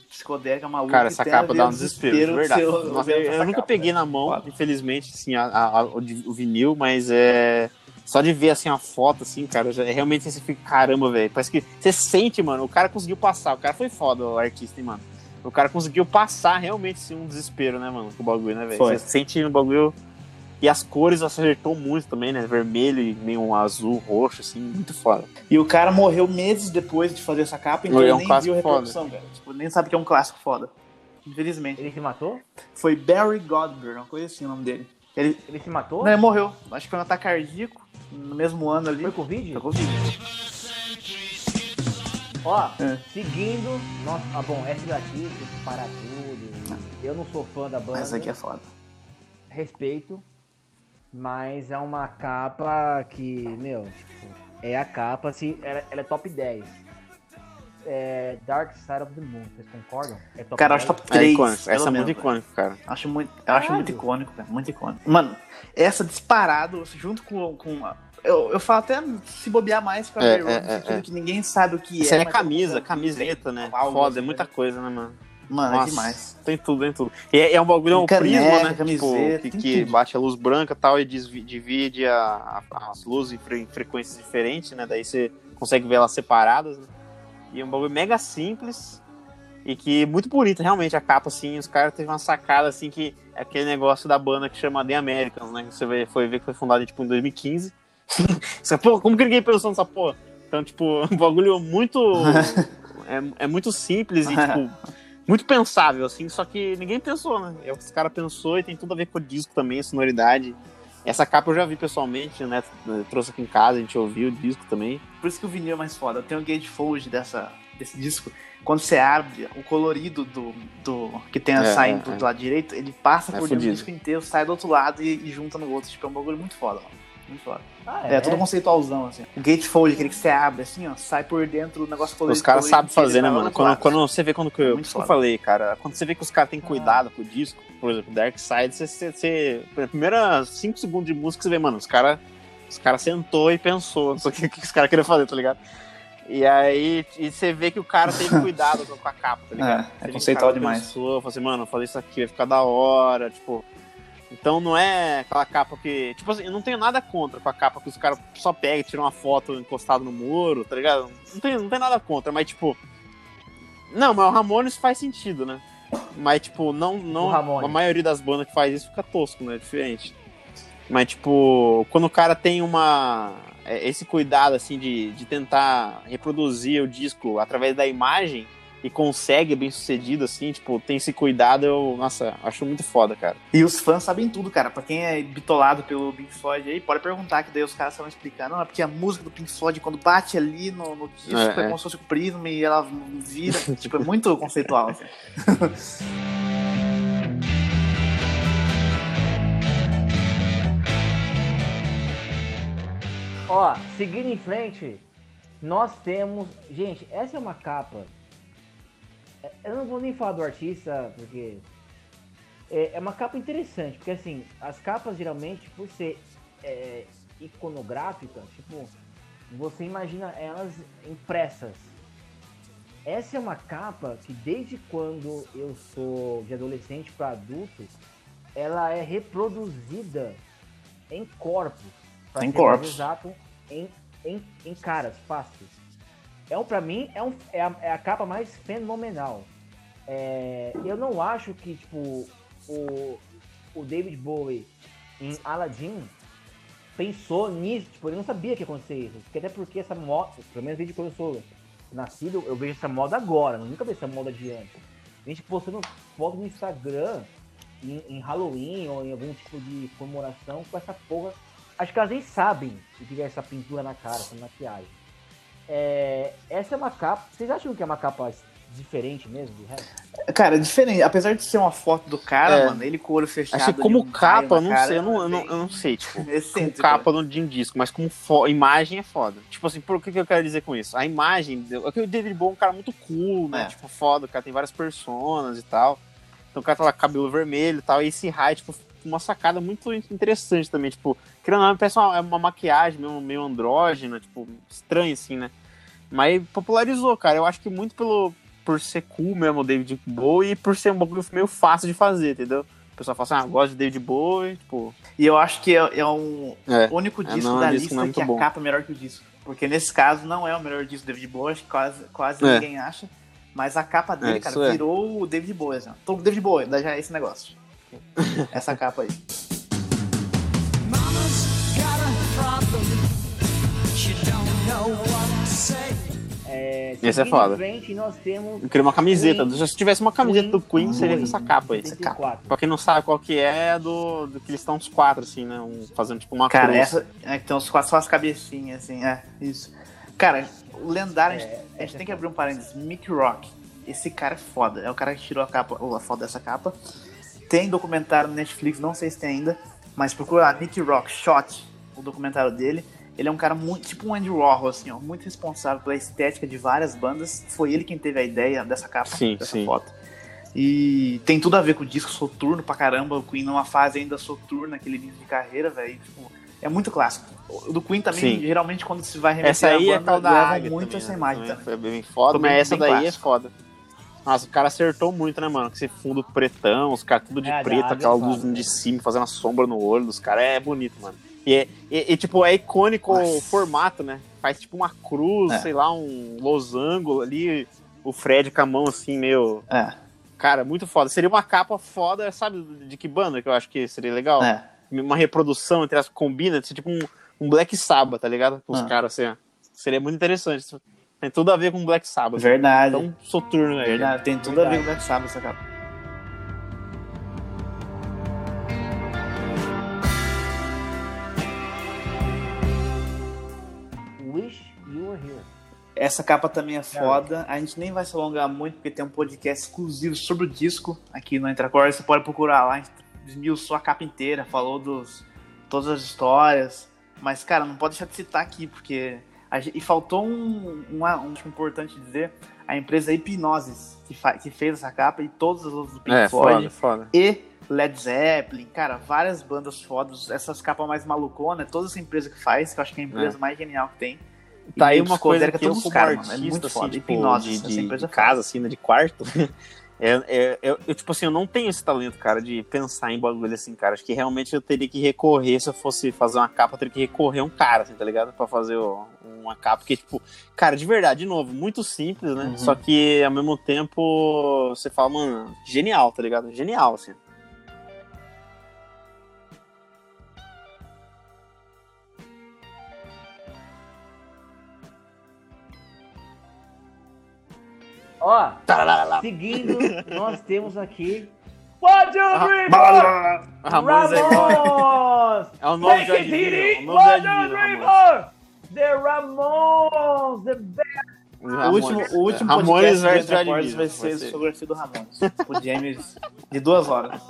psicodélica maluca. Cara, essa capa dá um desespero, de verdade. você Nossa, eu, eu nunca capa, peguei né? na mão, Foda. infelizmente, assim, a, a- o, o vinil, mas é. Só de ver assim a foto, assim, cara, já, realmente você fica, caramba, velho. Parece que você sente, mano, o cara conseguiu passar. O cara foi foda, o artista, hein, mano. O cara conseguiu passar realmente assim, um desespero, né, mano, com o bagulho, né, velho? Você sente no bagulho. E as cores acertou muito também, né? Vermelho e meio um azul, roxo, assim, muito foda. E o cara morreu meses depois de fazer essa capa, então É um nem viu a reprodução, velho. Tipo, nem sabe que é um clássico foda. Infelizmente. Ele se matou? Foi Barry Godber, uma coisa assim o nome dele. Ele, Ele se matou? não, ele morreu. Acho que foi um ataque cardíaco no mesmo ano ali. Foi Covid? Foi Covid. Ó, É. seguindo. Nossa, ah, bom, essa daqui tem que parar tudo. Eu não sou fã da banda. Essa aqui é foda. Respeito. Mas é uma capa que, meu, tipo, é a capa, se, ela, ela é top 10. É Dark Side of the Moon, vocês concordam? É top Cara, eu acho 10? top É 3. icônico. Essa é muito icônica, cara. Acho muito, eu acho muito icônico, cara. Muito icônico. Mano, essa disparado, junto com. com a- eu, eu falo até se bobear mais pra É, ver, é, no é, sentido é. que ninguém sabe o que Isso é. é camisa, camiseta, né? algo Foda, assim, é muita né? coisa, né, mano? Mano, é demais. Tem tudo, tem tudo. E é, é um bagulho, é um Caneca, prisma, né? camiseta, tipo, que, que bate a luz branca e tal e divide a- a- as luzes em fre- frequências diferentes, né? Daí você consegue ver elas separadas, né? E é um bagulho mega simples e que muito bonito, realmente, a capa, assim, os caras teve uma sacada, assim, que é aquele negócio da banda que chama The Americans, né? Você vê- foi ver que foi fundada, tipo, em 2015. Você, pô, como que ninguém pensou nessa porra? Então, tipo, um bagulho muito... é, é muito simples e, tipo, muito pensável, assim, só que ninguém pensou, né? É, Os caras pensou e tem tudo a ver com o disco também, a sonoridade. Essa capa eu já vi pessoalmente, né? Trouxe aqui em casa, a gente ouviu o disco também. Por isso que o vinil é mais foda. Tem o gatefold dessa, desse disco. Quando você abre, o colorido do, do que tem a É, saindo é, é. do lado direito, ele passa É por dentro do fudido. disco inteiro, sai do outro lado e, e junta no outro. Tipo, é um bagulho muito foda, mano. Muito foda. Ah, É, tudo conceitualzão, assim. O gatefold, aquele que você abre, assim, ó, sai por dentro o negócio colorido. Os caras sabem fazer, né, mano? Quando, quando você vê quando que eu, Muito por isso que eu falei, cara, quando você vê que os caras têm cuidado com o disco, por exemplo, Dark Side, você, você, você na primeira 5 segundos de música, você vê, mano, os caras os cara sentou e pensou, não sei o que, que os caras queriam fazer, tá ligado? E aí e você vê que o cara teve cuidado com a capa, tá ligado? É, é conceitual demais. Pensou, falou assim, mano, eu falei isso aqui, vai ficar da hora, tipo. Então não é aquela capa que. Tipo assim, eu não tenho nada contra com a capa que os caras só pegam e tiram uma foto encostado no muro, tá ligado? Não tem, não tem nada contra, mas tipo. Não, mas o Ramones faz sentido, né? Mas, tipo, não. não a maioria das bandas que faz isso fica tosco, né? Diferente. Mas, tipo, quando o cara tem uma. é, Esse cuidado, assim, de, de tentar reproduzir o disco através da imagem e consegue bem sucedido, assim, tipo, tem esse cuidado, eu, nossa, acho muito foda, cara. E os fãs sabem tudo, cara. Pra quem é bitolado pelo Pink Floyd aí, pode perguntar, que daí os caras estavam explicando. Não, é porque a música do Pink Floyd, quando bate ali no, no disco, É, é, é. como se fosse o prisma e ela vira. tipo, é muito conceitual. Assim. Ó, seguindo em frente, nós temos. Gente, essa é uma capa. É, Eu não vou nem falar do artista, porque. É, é uma capa interessante, porque assim, as capas geralmente, por ser é, iconográficas, tipo, você imagina elas impressas. Essa é uma capa que desde quando eu sou de adolescente para adulto, ela é reproduzida em corpos. Em corpos. Exato, em, em, em caras, fáceis. É um, pra mim, é, um, é, a, é a capa mais fenomenal. É, eu não acho que, tipo, o, o David Bowie em Aladdin pensou nisso, tipo, ele não sabia que ia acontecer isso. Porque até porque essa moda, pelo menos desde quando eu sou nascido, eu vejo essa moda agora, eu nunca vi essa moda de antes. A gente postando foto no Instagram em, em Halloween ou em algum tipo de comemoração com essa porra. Acho que elas nem sabem o que é essa pintura na cara, essa maquiagem. É, essa é uma capa. Vocês acham que é uma capa diferente mesmo do resto? Cara, diferente. Apesar de ser uma foto do cara, É. mano, ele com o olho fechado. Acho que ali, como um capa, não cara, sei, eu não, eu não, eu não sei, tipo, como excêntrico, capa no- de um disco, mas como imagem é foda. Tipo assim, por que, que eu quero dizer com isso? A imagem, é que o David Bowie é um cara muito cool, né? É. Tipo, foda, o cara tem várias personas e tal. Então o cara tá lá com cabelo vermelho e tal, e esse raio, tipo, uma sacada muito interessante também, tipo, querendo ou não, parece uma, é uma maquiagem meio, meio andrógena, tipo, estranho assim, né? Mas popularizou, cara. Eu acho que muito pelo por ser cool mesmo o David Bowie e por ser um bagulho meio fácil de fazer, entendeu? O pessoal fala assim, ah, gosto de David Bowie, tipo. E eu acho que é, é um É. o único É, disco não, da é lista muito que bom. a capa é melhor que o disco. Porque nesse caso não é o melhor disco do David Bowie, acho que quase, quase É. ninguém acha. Mas a capa dele, É, cara, é. virou o David Bowie. Assim. ó. Então, David Bowie, já esse negócio. Essa capa aí. É, Esse é foda. Frente, nós temos Eu queria uma camiseta. Queen. Se tivesse uma camiseta do Queen, Queen seria essa capa aí. 74. Pra quem não sabe qual que é, é do, do que eles estão os quatro, assim, né? Um, fazendo tipo uma Cara, cruz. essa. É, que tem os quatro só as cabecinhas, assim, é, isso. Cara, o lendário, a gente, É, a gente tem que abrir um parênteses. Mick Rock. Esse cara é foda. É o cara que tirou a capa, ou a foto dessa capa. Tem documentário no Netflix, não sei se tem ainda, mas procura lá, Nick Rock, Shot, o documentário dele. Ele é um cara muito, tipo um Andy Warhol, assim, ó, muito responsável pela estética de várias bandas. Foi ele quem teve a ideia dessa capa, Sim, dessa sim. foto. E tem tudo a ver com o disco soturno pra caramba. O Queen numa fase ainda soturna, aquele início de carreira, velho. Tipo, é muito clássico. O do Queen também, Sim. geralmente, quando se vai remeter Essa a aí é banda, levam águia muito também, essa né? imagem Também bem foda, mas bem- essa daí é clássico. foda. Nossa, o cara acertou muito, né, mano? Com esse fundo pretão, os caras tudo de É, preto, aquela luz de cima, fazendo a sombra no olho dos caras. É bonito, mano. E, é, e- e, tipo, é icônico o Nossa. formato, né? Faz tipo uma cruz, É. sei lá, um losango ali. O Fred com a mão assim, meio. É, Cara, muito foda. Seria uma capa foda, sabe de que banda que eu acho que seria legal? é. Uma reprodução entre as combina, ser tipo um, um Black Sabbath, tá ligado? Com os Ah. caras assim, ó. Seria muito interessante. Tem tudo a ver com Black Sabbath. Verdade. Então, soturno, né? Verdade, tem tudo a ver com o Black Sabbath essa capa. Wish You Were Here. Essa capa também é foda. A gente nem vai se alongar muito, porque tem um podcast exclusivo sobre o disco aqui no Entracor. Você pode procurar lá. A gente esmiuçou a capa inteira, falou dos todas as histórias. Mas, cara, não pode deixar de citar aqui, porque. E faltou um, um acho importante dizer: a empresa Hipnosis, que, que fez essa capa, e todas as outras do Pink É, Floyd. foda, foda. E Led Zeppelin, cara, várias bandas fodas, essas capas mais maluconas, toda essa empresa que faz, que eu acho que é a empresa mais genial que tem. Tá aí E uma coisa desconsidera que eu todos os como mano, artista, é muito assim, foda. tipo, Hipnose, de, essa de, empresa de é casa, assim, né, de quarto, é, é- eu, eu, tipo assim, eu não tenho esse talento, cara, de pensar em bagulho assim, cara. Acho que realmente eu teria que recorrer, se eu fosse fazer uma capa, eu teria que recorrer a um cara, assim, tá ligado? Pra fazer uma capa, porque, tipo, cara, de verdade, de novo, muito simples, né? Uhum. Só que, ao mesmo tempo, você fala, mano, genial, tá ligado? Genial, assim. Ó, Tararara. seguindo, nós temos aqui. What you Ah, dream Blá, for? Ramones é. Ramones! É o nome Make de it o What you Ramones. for? The Ramones! The best! O último, o último Ramones podcast do Adivino, vai ser ser. discografia do Ramones. O James, de duas horas.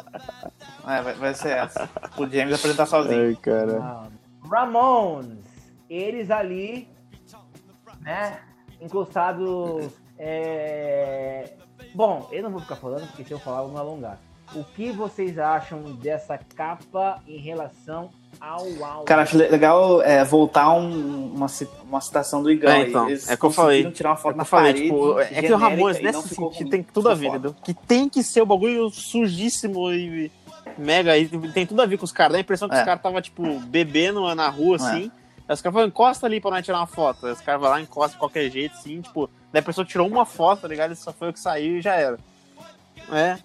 É, vai, vai ser essa. O James apresentar sozinho. Ai, cara. Ah, Ramones, eles ali, né, encostados. É, Bom, eu não vou ficar falando, porque se eu falar, eu vou me alongar. O que vocês acham dessa capa em relação ao álbum? Cara, acho legal é, voltar um- uma, uma citação do Igão. É, então, Eles é que eu falei. tirar uma É foto que na eu falei, parede, tipo, é que o Ramones, nesse sentido, ruim. tem tudo a ver, entendeu? Que tem que ser o bagulho sujíssimo e mega, e tem tudo a ver com os caras. Dá a impressão que É. os caras tava, tipo, bebendo na rua, assim. Aí os caras falam, encosta ali pra nós tirar uma foto. Aí os caras vão lá, encosta de qualquer jeito, assim, tipo, daí a pessoa tirou uma foto, tá ligado? Ele só foi o que saiu e já era. É.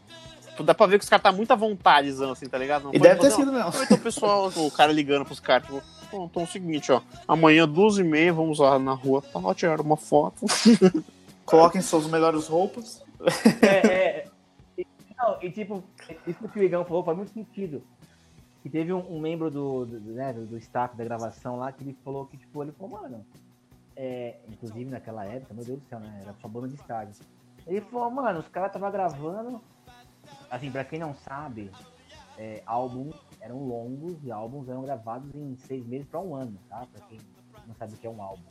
Tipo, dá pra ver que os caras tá muito à vontade, assim, tá ligado? Não E deve ter tipo, sido mesmo. Então, pessoal, o cara ligando pros caras, tipo, "Bom, então é o seguinte, ó, amanhã, duas e meia, vamos lá na rua, tá, tirar uma foto. Coloquem suas melhores roupas. É, é, e, não, e tipo, isso que o Igão falou faz muito sentido. Que teve um, um membro do, do, né, do, do staff da gravação lá que ele falou que, tipo, ele falou, mano, é, inclusive naquela época, meu Deus do céu, né? Era só banda de estádio. Ele falou, mano, os caras estavam gravando. Assim, pra quem não sabe, é, álbuns eram longos e álbuns eram gravados em seis meses pra um ano, tá? Pra quem não sabe o que é um álbum.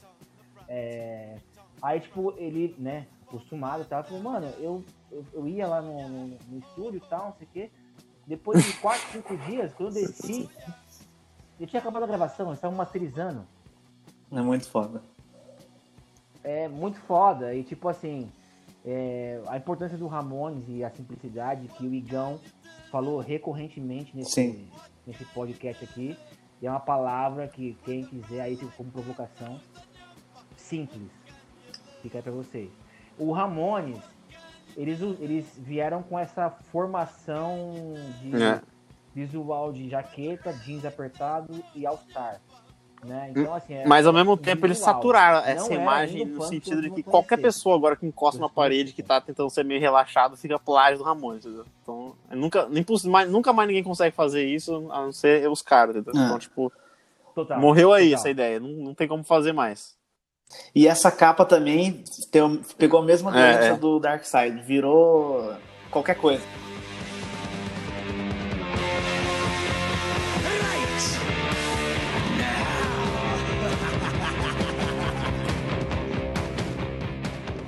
É, aí, tipo, ele, né, acostumado e tal, falou, mano, eu, eu, eu ia lá no, no, no estúdio e tal, não sei o quê. Depois de quatro, cinco dias, quando eu desci, eu tinha acabado a gravação, eles estavam masterizando. É muito foda. É muito foda. E tipo assim, é, a importância do Ramones e a simplicidade que o Igão falou recorrentemente nesse, Sim. nesse podcast aqui. E é uma palavra que quem quiser aí tipo, como provocação, simples. Fica aí pra vocês. O Ramones, eles, eles vieram com essa formação de É. visual de jaqueta, jeans apertado e all-star. Né? Então, assim, é- Mas ao mesmo tempo eles saturaram Não essa imagem no sentido de que qualquer conhecer. pessoa agora que encosta na parede que tá tentando ser meio relaxado fica plágio do Ramones, entendeu? Então, é nunca, nem, mais, nunca mais ninguém consegue fazer isso a não ser os caras, entendeu? É. Então, tipo, Total, morreu aí total. essa ideia, não, não tem como fazer mais. E essa capa também tem pegou a mesma É, doença é. do Dark Side. Virou qualquer coisa.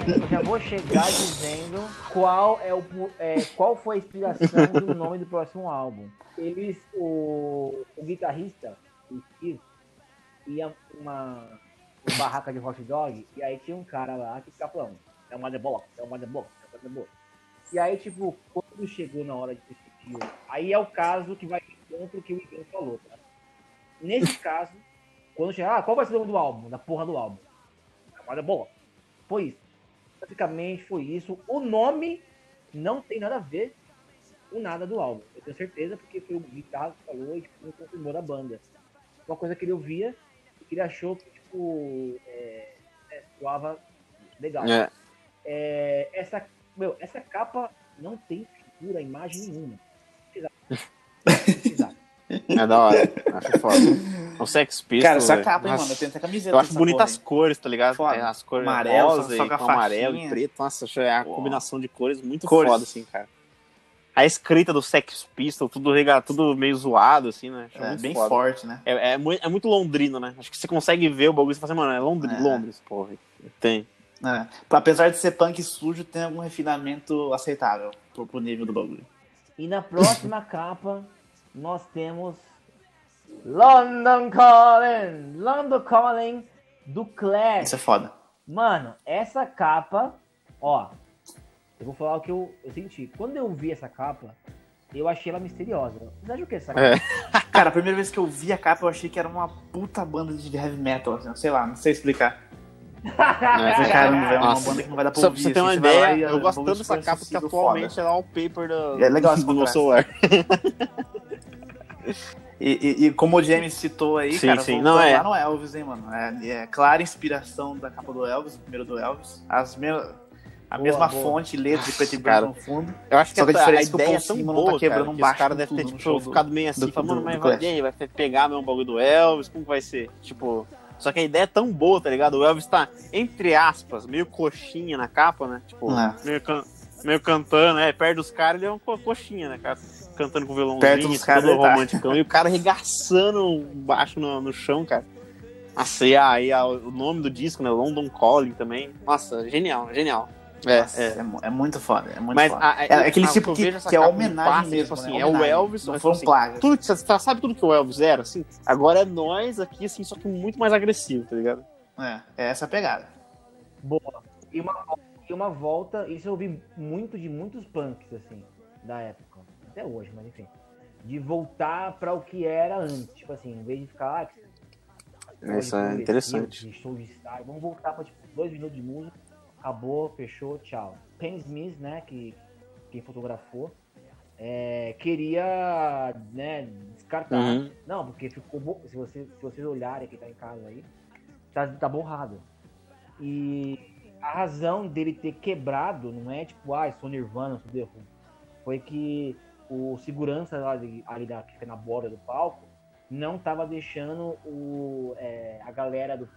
Eu já vou chegar dizendo qual é o é, qual foi a inspiração do nome do próximo álbum. Eles, o, o guitarrista, o Steve, ia uma, uma barraca de hot dog e aí tinha um cara lá que ficava falando, é uma debola, é uma debola, é uma debola. E aí, tipo, quando chegou na hora de decidir, aí é o caso que vai contra o que o Igor falou, tá? Nesse caso, quando chegar, ah, qual vai ser o nome do álbum? Da porra do álbum. Olha, boa. Foi isso. Basicamente foi isso. O nome não tem nada a ver com nada do álbum. Eu tenho certeza, porque foi o guitarra que falou e tipo, confirmou da banda. Uma coisa que ele ouvia, que ele achou que, tipo, é, é, legal. É. É, essa, meu, essa capa não tem figura, imagem nenhuma. Precisava. É da hora. Acho foda. O Sex Pistols. Cara, essa capa, hein, mano? Eu tenho até camiseta. Eu acho bonitas as cores, tá ligado? Foda. As cores Amarelo, rosa só e com a com amarelo e preto. Nossa, acho é a combinação de cores muito Cores. foda, assim, cara. A escrita do Sex Pistols, tudo, tudo meio zoado, assim, né? Acho É, muito bem foda. forte, né? É, é, mui- é muito londrino, né? Acho que você consegue ver o bagulho e você fala assim, mano, é Londri- É. Londres, porra. Tem. É. Apesar de ser punk sujo, tem algum refinamento aceitável pro, pro nível do bagulho. E na próxima capa, nós temos London Calling, London Calling do Clash. Isso é foda. Mano, essa capa, ó, eu vou falar o que eu, eu senti. Quando eu vi essa capa, eu achei ela misteriosa. Vocês acham o que é essa capa? É. Cara, a primeira vez que eu vi a capa, eu achei que era uma puta banda de heavy metal, assim, sei lá, não sei explicar. Caramba, velho, é uma banda que não vai dar pra Só pra ouvir. você ter uma assim, lá ideia, e, eu gosto tanto dessa capa que acessível, atualmente foda. é wallpaper do, É legal do meu celular. E, e- e como o James citou aí, Sim, cara, sim. Não, é. no Elvis, hein, mano. É, é clara inspiração da capa do Elvis, o primeiro do Elvis. As me... A Boa, mesma boa. fonte, letra de preto e branco no fundo. Eu acho que Só que a a, o ideia é tão não boa, tá quebrando cara, um que os baixo caras devem ter tipo, do- ficado meio assim, do- falando, mas vai, aí, vai pegar mesmo o bagulho do Elvis, como vai ser? Tipo, só que a ideia é tão boa, tá ligado? O Elvis tá, entre aspas, meio coxinha na capa, né? Tipo, É. meio, can- meio cantando, é, perto dos caras, ele é uma co- coxinha, né, cara? Cantando com violãozinho, Perto dos todo tá. romanticão, e o cara arregaçando baixo no, no chão, cara. Nossa, e aí o nome do disco, né? London Calling também. Nossa, genial, genial. É, Nossa, é. é. mu- é muito foda, é muito Mas foda. a- a- é aquele a- tipo que, que é homenagem no passe, mesmo, tipo né? assim, é o. Elvis, não foi um assim, plágio. Tudo, que- você sabe tudo que o Elvis era, assim? Agora é nós aqui, assim, só que muito mais agressivo, tá ligado? É, é essa a pegada. Boa. E uma, e uma volta, isso eu ouvi muito de muitos punks, assim, da época. Até hoje, mas enfim. De voltar pra o que era antes. Tipo assim, em vez de ficar. Ah, Isso é interessante. show de vamos voltar pra tipo, dois minutos de música. Acabou, fechou, tchau. Pen Smith, né, que quem fotografou, é, queria né, descartar. Uhum. Não, porque ficou. Se, você, se vocês olharem quem tá em casa aí, tá, tá borrado. E a razão dele ter quebrado não é tipo, ah, sou Nirvana, sou The Who. Foi que o segurança de- ali da, que fica na borda do palco não tava deixando o, é, a galera do,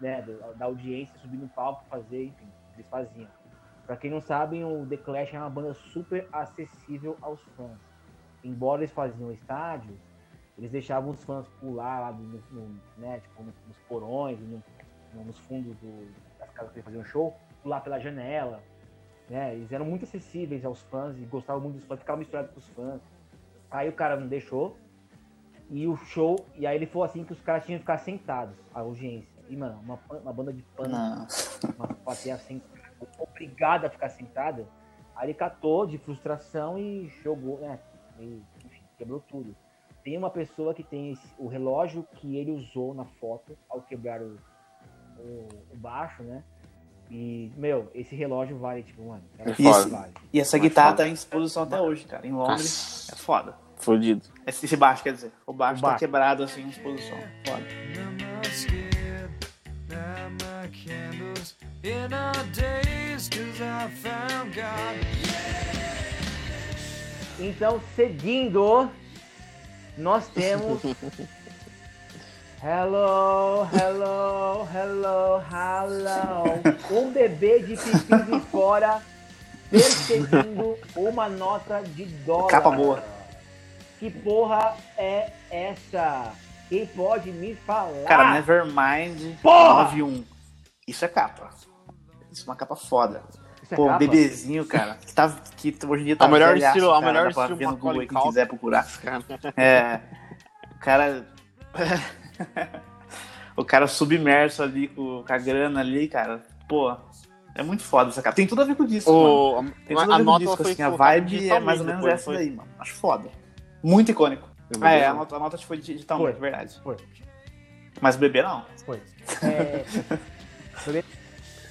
né, da audiência subir no palco fazer, enfim, que eles faziam. Pra quem não sabe, o The Clash é uma banda super acessível aos fãs. Embora eles faziam estádios, eles deixavam os fãs pular lá no, né, tipo, no- nos porões, no- no- nos fundos do- das casas que eles faziam show, pular pela janela. Né? Eles eram muito acessíveis aos fãs e gostavam muito dos fãs, ficavam misturados com os fãs. Aí o cara não deixou. E o show, e aí ele falou assim que os caras tinham que ficar sentados, a audiência. E, mano, uma, uma banda de pano. Uma plateia sentada, obrigada a ficar sentada. Aí ele catou de frustração e jogou, né? E, enfim, quebrou tudo. Tem uma pessoa que tem esse- o relógio que ele usou na foto ao quebrar o, o, o baixo, né? E, meu, esse relógio vale, tipo, mano, é E esse- vale. E essa Mas guitarra foda. tá em exposição até hoje, cara. Em Londres. É Nossa, foda. fodido. Esse, esse baixo, quer dizer. O baixo O tá baixo. quebrado assim em exposição. Foda. In our days, cause I found God. Então, seguindo, nós temos. Hello, hello, hello, hello. Um bebê de pipi de fora perseguindo uma nota de dólar. Capa boa. Que porra é essa? Quem pode me falar? Cara, Nevermind Porra! 91. Isso é capa. Isso é uma capa foda. Isso é Pô, capa? bebezinho, cara. Que, tá, que hoje em dia tá A melhor velhaço, estilo- a cara, melhor dá pra estilo ver no Google aí, quem quiser procurar. Cara. É. O cara. o cara submerso ali com, com a grana ali, cara. Pô, É muito foda essa capa. Tem tudo a ver com o disco, mano. Tem a, tudo a a ver com o disco, assim. A vibe é mais ou menos depois, essa foi? daí, mano. Acho foda. Muito icônico. Ah, é, a nota, a nota foi digitalmente, Foi. verdade. Foi. Mas o bebê não. Foi. É,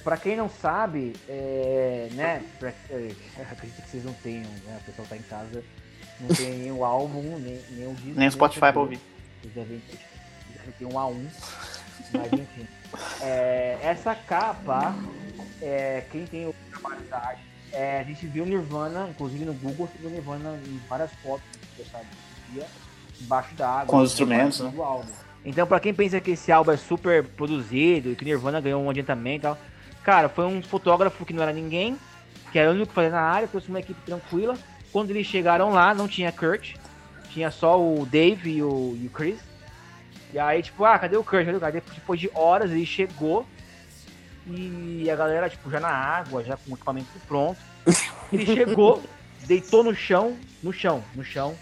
pra- pra quem não sabe, é, né? Pra, é, acredito que vocês não tenham, né? O pessoal tá em casa, não tem nem o álbum, nem, o disco. Nem o Spotify pra ouvir. Vocês devem, devem ter um A1. Mas enfim. É, essa capa, é, quem tem o trabalho da arte, é, a gente viu Nirvana, inclusive no Google, viu Nirvana em várias fotos, você sabe, embaixo da água. Com os né, instrumentos, do álbum. Então, pra quem pensa que esse álbum é super produzido e que Nirvana ganhou um adiantamento e tal, cara, foi um fotógrafo que não era ninguém, que era o único que fazia na área, trouxe uma equipe tranquila. Quando eles chegaram lá, não tinha Kurt, tinha só o Dave e o, e o Chris. E aí, tipo, ah, cadê o Kurt? Cadê o Kurt? Depois- de horas ele chegou e a galera, tipo, já na água, já com o equipamento pronto. Ele chegou, deitou no chão, no chão, no chão,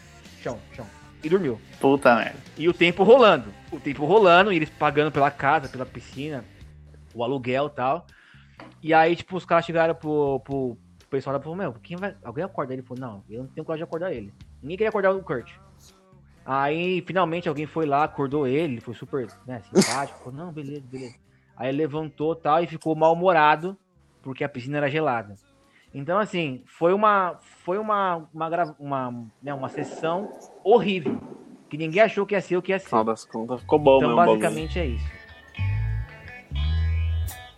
chão, chão, e dormiu. Puta merda. E o tempo rolando. O tempo rolando, e eles pagando pela casa, pela piscina, o aluguel e tal. E aí, tipo, os caras chegaram pro, pro pessoal e meu, quem vai. Alguém acorda ele? Ele falou, não, eu não tenho coragem de acordar ele. Ninguém queria acordar o Kurt. Aí, finalmente, alguém foi lá, acordou ele, ele foi super né, simpático, falou, não, beleza, beleza. Aí ele levantou tal e ficou mal-humorado, porque a piscina era gelada. Então, assim, foi uma, foi uma, uma, uma, né, uma sessão horrível. Que ninguém achou que ia ser o que ia ser. final das contas, ficou bom Então, basicamente é isso.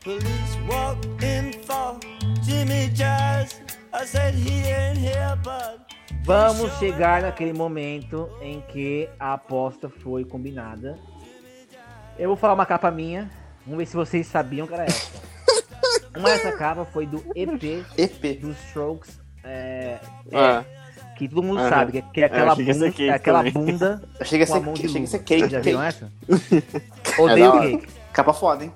Police walked in for Jimmy Jazz. I said he ain't here, but Vamos chegar naquele momento em que a aposta foi combinada. Eu vou falar uma capa minha. Vamos ver se vocês sabiam que era essa. Uma dessa capa foi do EP EP. dos Strokes. é, é, Ah, que todo mundo sabe, que é- que é aquela que bunda, cake é aquela bunda Achei que com a ser, de achei que ser cake. Já viram essa? Odeio hora. cake. Capa foda, hein?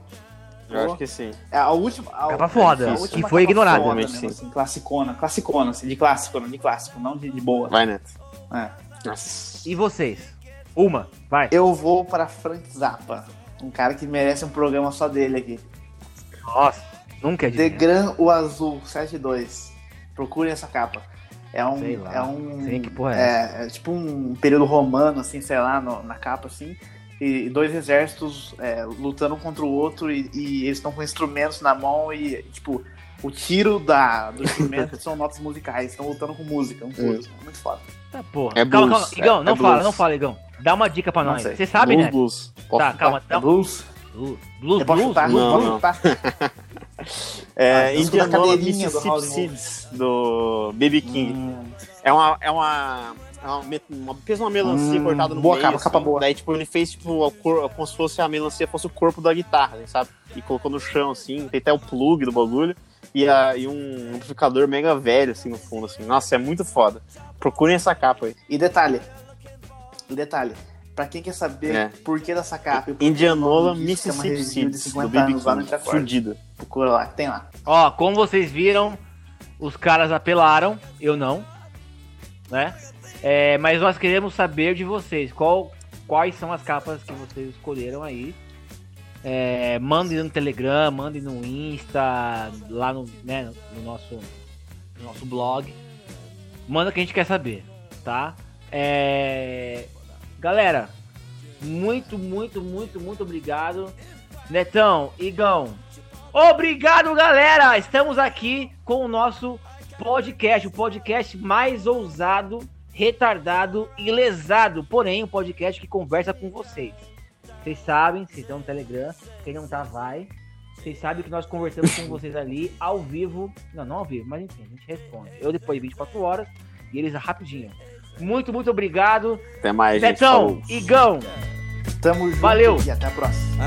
Eu acho que sim. É a última. A, Capa foda, a que última foi capa ignorada. Foda Realmente mesmo, sim. assim, classicona. Classicona, assim, de clássico, não de clássico, não de, de boa. Vai, Neto. É. Nossa. E vocês? Uma, vai. Eu vou para Frank Zappa. Um cara que merece um programa só dele aqui. Nossa, nunca é The de Gran O Azul 72. Procurem essa capa. É um. Sei lá. É um. Sei que porra é é, é tipo um período romano, assim, sei lá, no- na capa, assim. E, dois exércitos é, lutando um contra o outro e, e eles estão com instrumentos na mão e, tipo, o tiro da, do instrumento são notas musicais, estão lutando com música, um com o outro. Muito foda. Tá, porra. É calma, blues, calma. Igão, é- não é fala, blues. não fala, Igão. Dá uma dica pra Não nós. Você sabe, blues, né? blues. Posso Tá, chutar? calma. É Então, blues? blues, blues, Eu posso blues, chutar? blues, Não, blues. não. chutar? É, Ah, Indianola do Mississippi. Seeds, do BB King. Hum, É uma. É uma. Uma, fez uma melancia Hum, cortada no boa meio. capa, capa assim. boa. Daí, tipo, ele fez, tipo, a cor- como se fosse a melancia fosse o corpo da guitarra, assim, sabe? E colocou no chão, assim. Tem até o plug do bagulho. E, a, e um amplificador mega velho, assim, no fundo, assim. Nossa, é muito foda. Procurem essa capa aí. E detalhe. E detalhe. Pra quem quer saber É. por que dessa capa, Indianola é Mississippi do 50 BB anos lá no King. Intercord. Fudida. procura lá, que tem lá. Ó, como vocês viram, os caras apelaram, eu não, né? É, mas nós queremos saber de vocês, qual, quais são as capas que vocês escolheram aí. É, mandem no Telegram, mandem no Insta, lá no, né, no nosso, no nosso blog. Manda que a gente quer saber, tá? É, galera, muito, muito, muito, muito obrigado. Netão, Igão, Obrigado, galera! Estamos aqui com o nosso podcast, o podcast mais ousado, retardado e lesado, porém, o podcast que conversa com vocês. Vocês sabem, vocês estão no Telegram, quem não tá, vai. Vocês sabem que nós conversamos com vocês ali ao vivo. Não, não ao vivo, mas enfim, a gente responde. Eu depois de 24 horas e eles rapidinho. Muito, muito obrigado. Até mais, gente. Betão, Falou. Igão, Tamo junto Valeu. e até a próxima.